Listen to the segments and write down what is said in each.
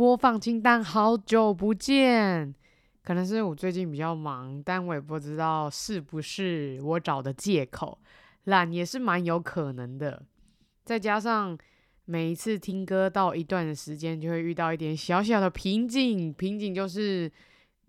播放清单，好久不见。可能是我最近比较忙，但我也不知道是不是我找的借口，懒也是蛮有可能的。再加上每一次听歌到一段的时间，就会遇到一点小小的瓶颈，瓶颈就是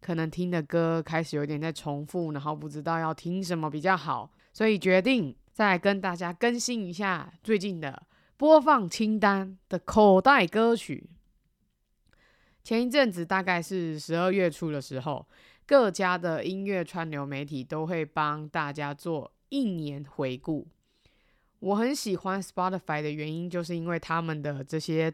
可能听的歌开始有点在重复，然后不知道要听什么比较好，所以决定再跟大家更新一下最近的播放清单的口袋歌曲。前一阵子大概是十二月初的时候，各家的音乐串流媒体都会帮大家做一年回顾。我很喜欢 Spotify 的原因，就是因为他们的这些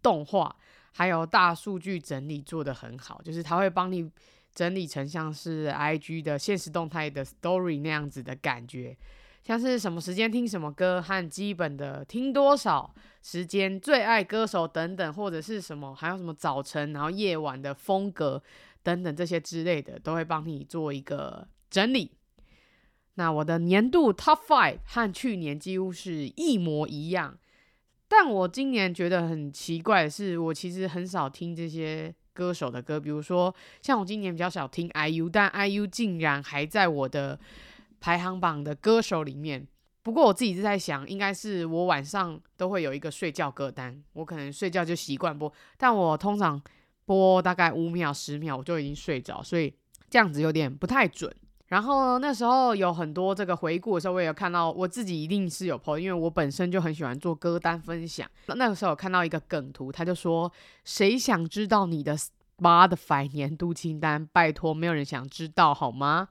动画还有大数据整理做得很好，就是他会帮你整理成像是 IG 的现实动态的 Story 那样子的感觉。像是什么时间听什么歌和基本的听多少时间、最爱歌手等等，或者是什么还有什么早晨然后夜晚的风格等等这些之类的，都会帮你做一个整理。那我的年度 Top Five 和去年几乎是一模一样，但我今年觉得很奇怪的是，我其实很少听这些歌手的歌，比如说像我今年比较少听 IU，但 IU 竟然还在我的。排行榜的歌手里面，不过我自己是在想，应该是我晚上都会有一个睡觉歌单，我可能睡觉就习惯播，但我通常播大概五秒、十秒，我就已经睡着，所以这样子有点不太准。然后那时候有很多这个回顾的时候，我也有看到我自己一定是有 po，因为我本身就很喜欢做歌单分享。那个时候有看到一个梗图，他就说：“谁想知道你的 Spotify 年度清单？拜托，没有人想知道好吗？”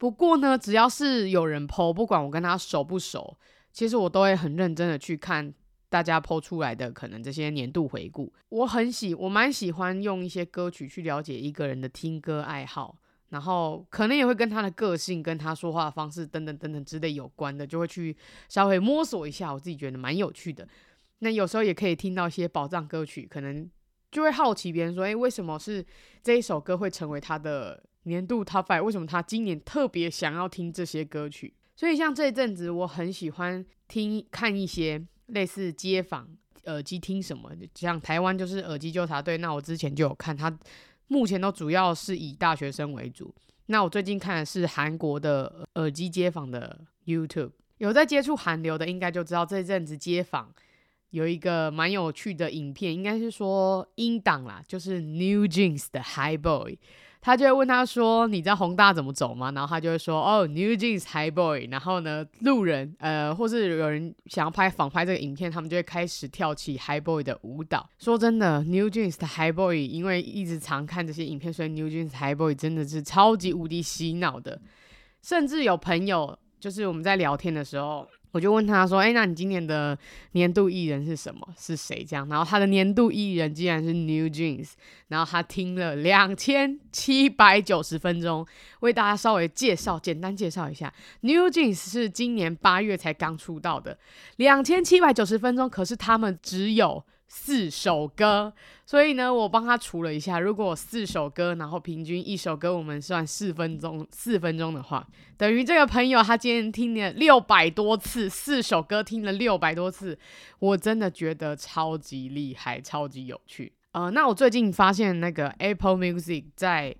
不过呢，只要是有人 po，不管我跟他熟不熟，其实我都会很认真的去看大家 po 出来的可能这些年度回顾。我很喜，我蛮喜欢用一些歌曲去了解一个人的听歌爱好，然后可能也会跟他的个性、跟他说话的方式等等等等之类有关的，就会去稍微摸索一下，我自己觉得蛮有趣的。那有时候也可以听到一些宝藏歌曲，可能就会好奇别人说，诶，为什么是这一首歌会成为他的年度 Top Five，为什么他今年特别想要听这些歌曲？所以像这一阵子，我很喜欢听看一些类似街访耳机听什么，像台湾就是耳机纠察队。那我之前就有看，他目前都主要是以大学生为主。那我最近看的是韩国的耳机街访的 YouTube，有在接触韩流的，应该就知道这阵子街访有一个蛮有趣的影片，应该是说英档啦，就是 New Jeans 的 High Boy。他就会问他说：“你知道宏大怎么走吗？”然后他就会说：“哦，New Jeans High Boy。”然后呢，路人呃，或是有人想要拍仿拍这个影片，他们就会开始跳起 High Boy 的舞蹈。说真的，New Jeans 的 High Boy，因为一直常看这些影片，所以 New Jeans High Boy 真的是超级无敌洗脑的。甚至有朋友，就是我们在聊天的时候。我就问他说：“哎，那你今年的年度艺人是什么？是谁？”这样，然后他的年度艺人竟然是 New Jeans，然后他听了两千七百九十分钟，为大家稍微介绍，简单介绍一下，New Jeans 是今年八月才刚出道的，两千七百九十分钟，可是他们只有。四首歌，所以呢，我帮他除了一下，如果四首歌，然后平均一首歌我们算四分钟，四分钟的话，等于这个朋友他今天听了六百多次，四首歌听了六百多次，我真的觉得超级厉害，超级有趣。呃，那我最近发现那个 Apple Music 在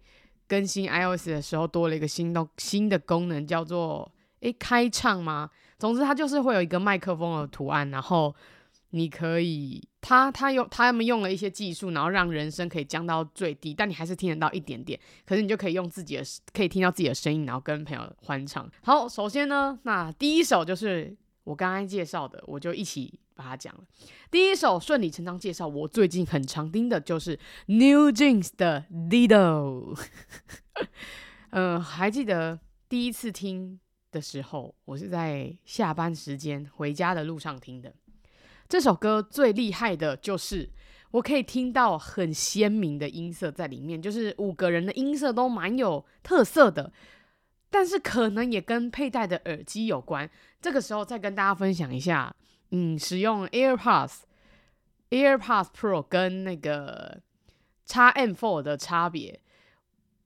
更新 iOS 的时候多了一个新的新的功能，叫做诶开唱吗？总之它就是会有一个麦克风的图案，然后。你可以，他他用他们用了一些技术，然后让人声可以降到最低，但你还是听得到一点点。可是你就可以用自己的，可以听到自己的声音，然后跟朋友欢唱。好，首先呢，那第一首就是我刚刚介绍的，我就一起把它讲了。第一首顺理成章介绍，我最近很常听的就是 New Jeans 的 Dido。嗯、呃，还记得第一次听的时候，我是在下班时间回家的路上听的。这首歌最厉害的就是，我可以听到很鲜明的音色在里面，就是五个人的音色都蛮有特色的，但是可能也跟佩戴的耳机有关。这个时候再跟大家分享一下，嗯，使用 AirPods、AirPods Pro 跟那个 XM4 的差别。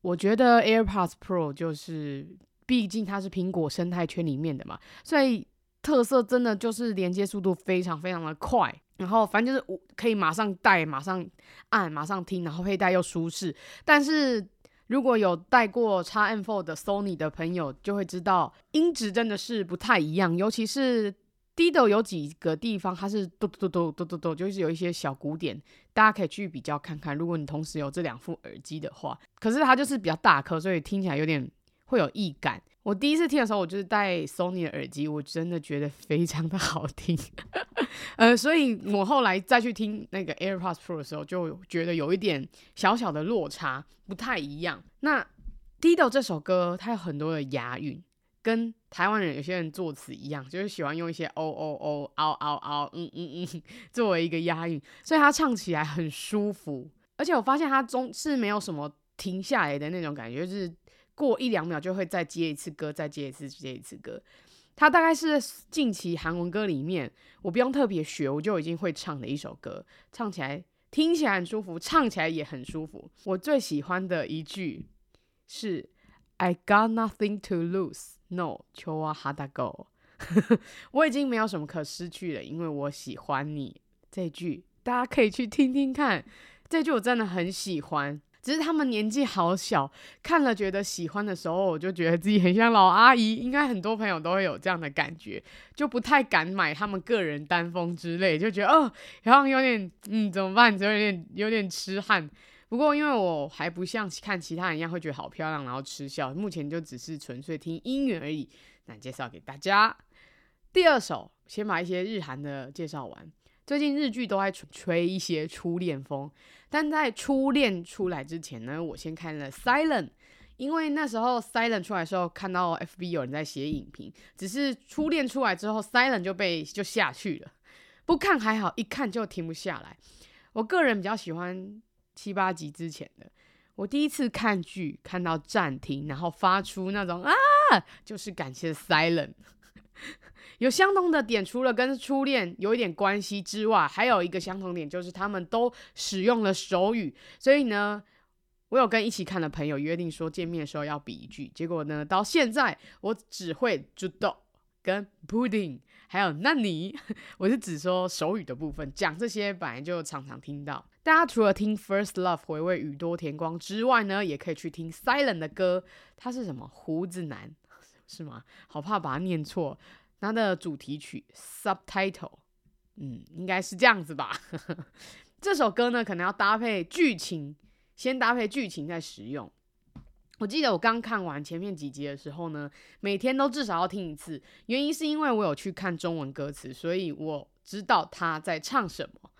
我觉得 AirPods Pro 就是，毕竟它是苹果生态圈里面的嘛，所以。特色真的就是连接速度非常非常的快，然后反正就是我可以马上戴、马上按、马上听，然后佩戴又舒适。但是如果有戴过 XM4 的 Sony 的朋友，就会知道音质真的是不太一样，尤其是 dio 有几个地方它是嘟嘟嘟嘟嘟嘟嘟，就是有一些小鼓点，大家可以去比较看看。如果你同时有这两副耳机的话，可是它就是比较大颗，所以听起来有点会有异感。我第一次听的时候，我就是戴 Sony 的耳机，我真的觉得非常的好听，呃，所以我后来再去听那个 AirPods Pro 的时候，就觉得有一点小小的落差，不太一样。那 Dido 这首歌，它有很多的押韵，跟台湾人有些人作词一样，就是喜欢用一些哦哦哦、嗷嗷嗷、嗯嗯嗯 作为一个押韵，所以它唱起来很舒服。而且我发现它中是没有什么停下来的那种感觉，就是。过一两秒就会再接一次歌，再接一次，接一次歌。它大概是近期韩文歌里面，我不用特别学，我就已经会唱的一首歌，唱起来听起来很舒服，唱起来也很舒服。我最喜欢的一句是 "I got nothing to lose, no, chowa hada go"，我已经没有什么可失去了，因为我喜欢你。这句大家可以去听听看，这句我真的很喜欢。只是他们年纪好小，看了觉得喜欢的时候，我就觉得自己很像老阿姨。应该很多朋友都会有这样的感觉，就不太敢买他们个人单封之类，就觉得哦，然后有点嗯，怎么办？就有点有点痴汉。不过因为我还不像看其他人一样会觉得好漂亮，然后吃笑。目前就只是纯粹听音乐而已。那介绍给大家第二首，先把一些日韩的介绍完。最近日剧都在吹一些初恋风，但在初恋出来之前呢，我先看了《Silent》，因为那时候《Silent》出来的时候看到 FB 有人在写影评，只是初恋出来之后，《Silent》就被就下去了。不看还好，一看就停不下来。我个人比较喜欢七八集之前的。我第一次看剧看到暂停，然后发出那种啊，就是感谢《Silent》。有相同的点，除了跟初恋有一点关系之外，还有一个相同点就是他们都使用了手语。所以呢，我有跟一起看的朋友约定说见面的时候要比一句。结果呢，到现在我只会주도跟 pudding，还有那你，我是只说手语的部分。讲这些本来就常常听到。大家除了听 First Love 回味宇多田光之外呢，也可以去听 Silent 的歌。他是什么胡子男 是吗？好怕把它念错。它的主题曲 Subtitle，嗯，应该是这样子吧。这首歌呢，可能要搭配剧情，先搭配剧情再使用。我记得我刚看完前面几集的时候呢，每天都至少要听一次。原因是因为我有去看中文歌词，所以我知道他在唱什么，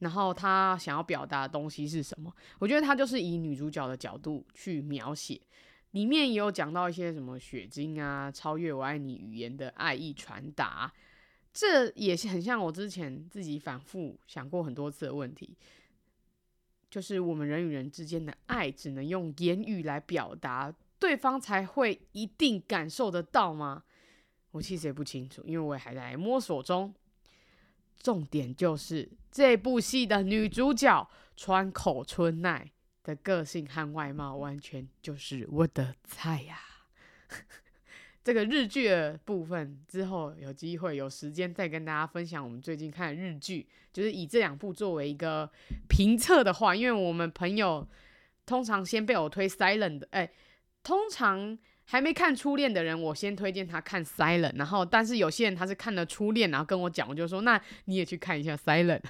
然后他想要表达的东西是什么。我觉得他就是以女主角的角度去描写。里面也有讲到一些什么血晶啊，超越我爱你语言的爱意传达，这也是很像我之前自己反复想过很多次的问题，就是我们人与人之间的爱只能用言语来表达，对方才会一定感受得到吗？我其实也不清楚，因为我也还在摸索中。重点就是这部戏的女主角川口春奈。的个性和外貌完全就是我的菜呀！这个日剧的部分之后有机会有时间再跟大家分享。我们最近看的日剧，就是以这两部作为一个评测的话，因为我们朋友通常先被我推 Silent 的，哎，通常还没看初恋的人，我先推荐他看 Silent，然后但是有些人他是看了初恋，然后跟我讲，我就说那你也去看一下 Silent。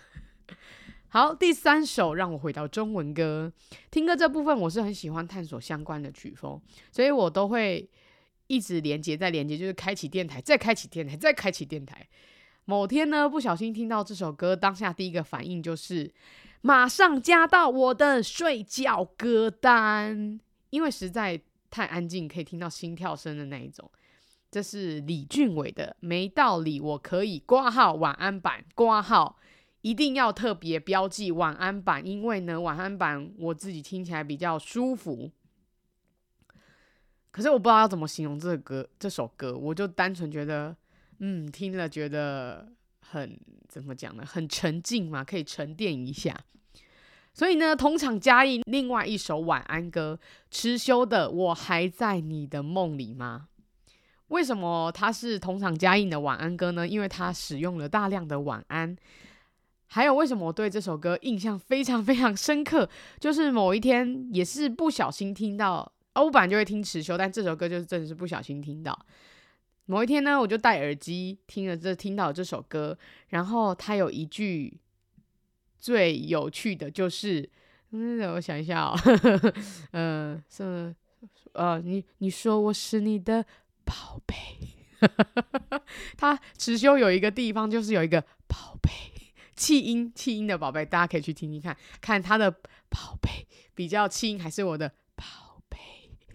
好，第三首让我回到中文歌听歌这部分，我是很喜欢探索相关的曲风，所以我都会一直连接再连接，就是开启电台，再开启电台，再开启电台。某天呢，不小心听到这首歌，当下第一个反应就是马上加到我的睡觉歌单，因为实在太安静，可以听到心跳声的那一种。这是李俊伟的《没道理》，我可以挂号晚安版挂号。一定要特别标记晚安版，因为呢，晚安版我自己听起来比较舒服。可是我不知道要怎么形容这个歌，这首歌我就单纯觉得，嗯，听了觉得很怎么讲呢？很沉静嘛，可以沉淀一下。所以呢，同场加印另外一首晚安歌，痴修的《我还在你的梦里吗》。为什么它是同场加印的晚安歌呢？因为它使用了大量的晚安。还有为什么我对这首歌印象非常非常深刻？就是某一天也是不小心听到，欧版就会听迟修，但这首歌就是真的是不小心听到。某一天呢，我就戴耳机听了这听到这首歌，然后他有一句最有趣的就是，嗯，我想一下哦，嗯、呃，是呃，你你说我是你的宝贝，他持修有一个地方就是有一个宝贝气音气音的宝贝，大家可以去听听看，看他的宝贝比较气音还是我的宝贝。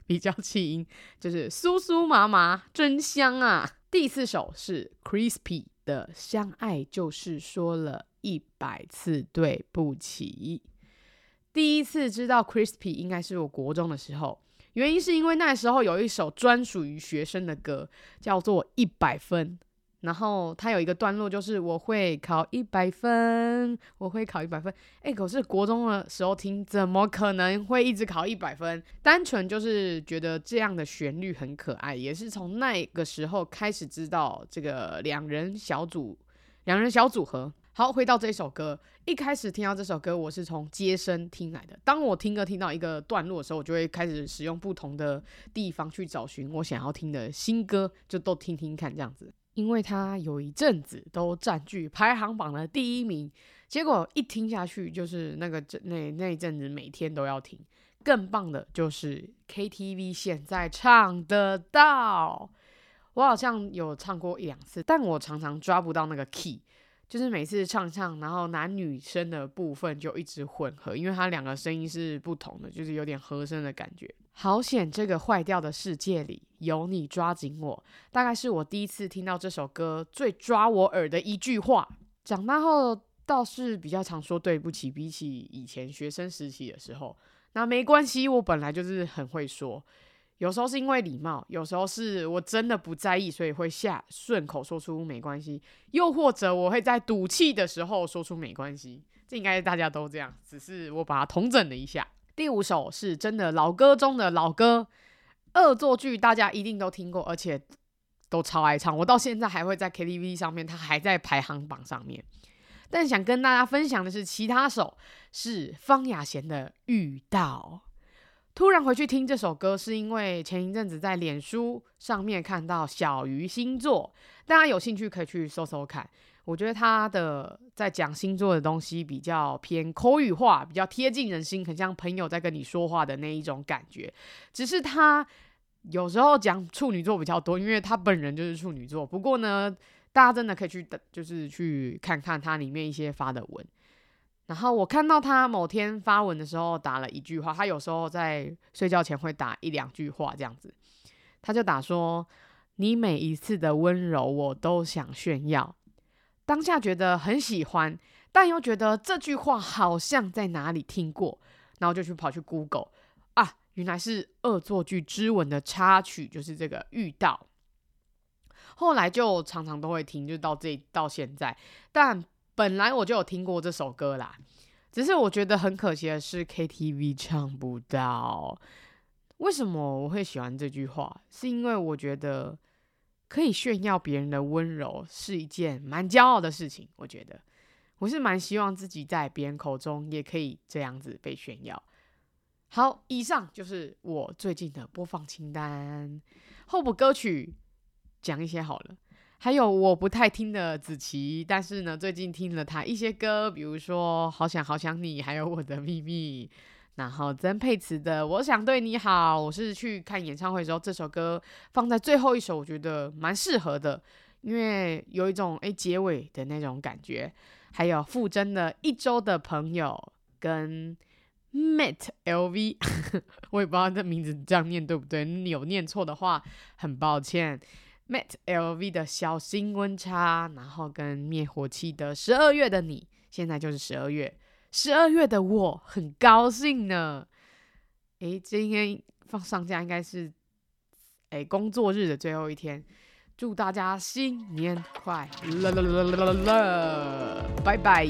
比较气音，就是酥酥麻麻，真香啊！第四首是 Crispy 的《相爱就是说了一百次对不起》。第一次知道 Crispy 应该是我国中的时候，原因是因为那时候有一首专属于学生的歌，叫做《一百分》。然后他有一个段落，就是我会考一百分，我会考一百分。哎，可是国中的时候听，怎么可能会一直考一百分？单纯就是觉得这样的旋律很可爱，也是从那个时候开始知道这个两人小组，两人小组合。好，回到这一首歌，一开始听到这首歌，我是从街声听来的。当我听歌听到一个段落的时候，我就会开始使用不同的地方去找寻我想要听的新歌，就都听听看这样子。因为他有一阵子都占据排行榜的第一名，结果一听下去就是那个那那一阵子每天都要听。更棒的就是 KTV 现在唱得到，我好像有唱过一两次，但我常常抓不到那个 key。就是每次唱唱，然后男女生的部分就一直混合，因为它两个声音是不同的，就是有点和声的感觉。好险，这个坏掉的世界里有你抓紧我，大概是我第一次听到这首歌最抓我耳的一句话。长大后倒是比较常说对不起，比起以前学生时期的时候，那没关系，我本来就是很会说。有时候是因为礼貌，有时候是我真的不在意，所以会下顺口说出没关系，又或者我会在赌气的时候说出没关系，这应该大家都这样，只是我把它统整了一下。第五首是真的老歌中的老歌，恶作剧大家一定都听过，而且都超爱唱，我到现在还会在 KTV 上面，它还在排行榜上面。但想跟大家分享的是，其他首是方雅贤的《遇到》。突然回去听这首歌，是因为前一阵子在脸书上面看到小鱼星座，大家有兴趣可以去搜搜看。我觉得他的在讲星座的东西比较偏口语化，比较贴近人心，很像朋友在跟你说话的那一种感觉。只是他有时候讲处女座比较多，因为他本人就是处女座。不过呢，大家真的可以去，就是去看看他里面一些发的文。然后我看到他某天发文的时候打了一句话，他有时候在睡觉前会打一两句话这样子，他就打说：“你每一次的温柔我都想炫耀。”当下觉得很喜欢，但又觉得这句话好像在哪里听过，然后就去跑去 Google 啊，原来是《恶作剧之吻》的插曲，就是这个遇到。后来就常常都会听，就到这到现在，但。本来我就有听过这首歌啦，只是我觉得很可惜的是 KTV 唱不到。为什么我会喜欢这句话？是因为我觉得可以炫耀别人的温柔是一件蛮骄傲的事情。我觉得我是蛮希望自己在别人口中也可以这样子被炫耀。好，以上就是我最近的播放清单。候补歌曲讲一些好了。还有我不太听的子琪，但是呢，最近听了他一些歌，比如说《好想好想你》，还有《我的秘密》，然后曾沛慈的《我想对你好》，我是去看演唱会的时候，这首歌放在最后一首，我觉得蛮适合的，因为有一种诶结尾的那种感觉。还有傅征的一周的朋友跟 Met LV，我也不知道这名字这样念对不对，你有念错的话，很抱歉。Met LV 的小心温差，然后跟灭火器的十二月的你，现在就是十二月，十二月的我很高兴呢。诶，今天放上假应该是诶工作日的最后一天，祝大家新年快乐乐乐乐乐乐，拜拜。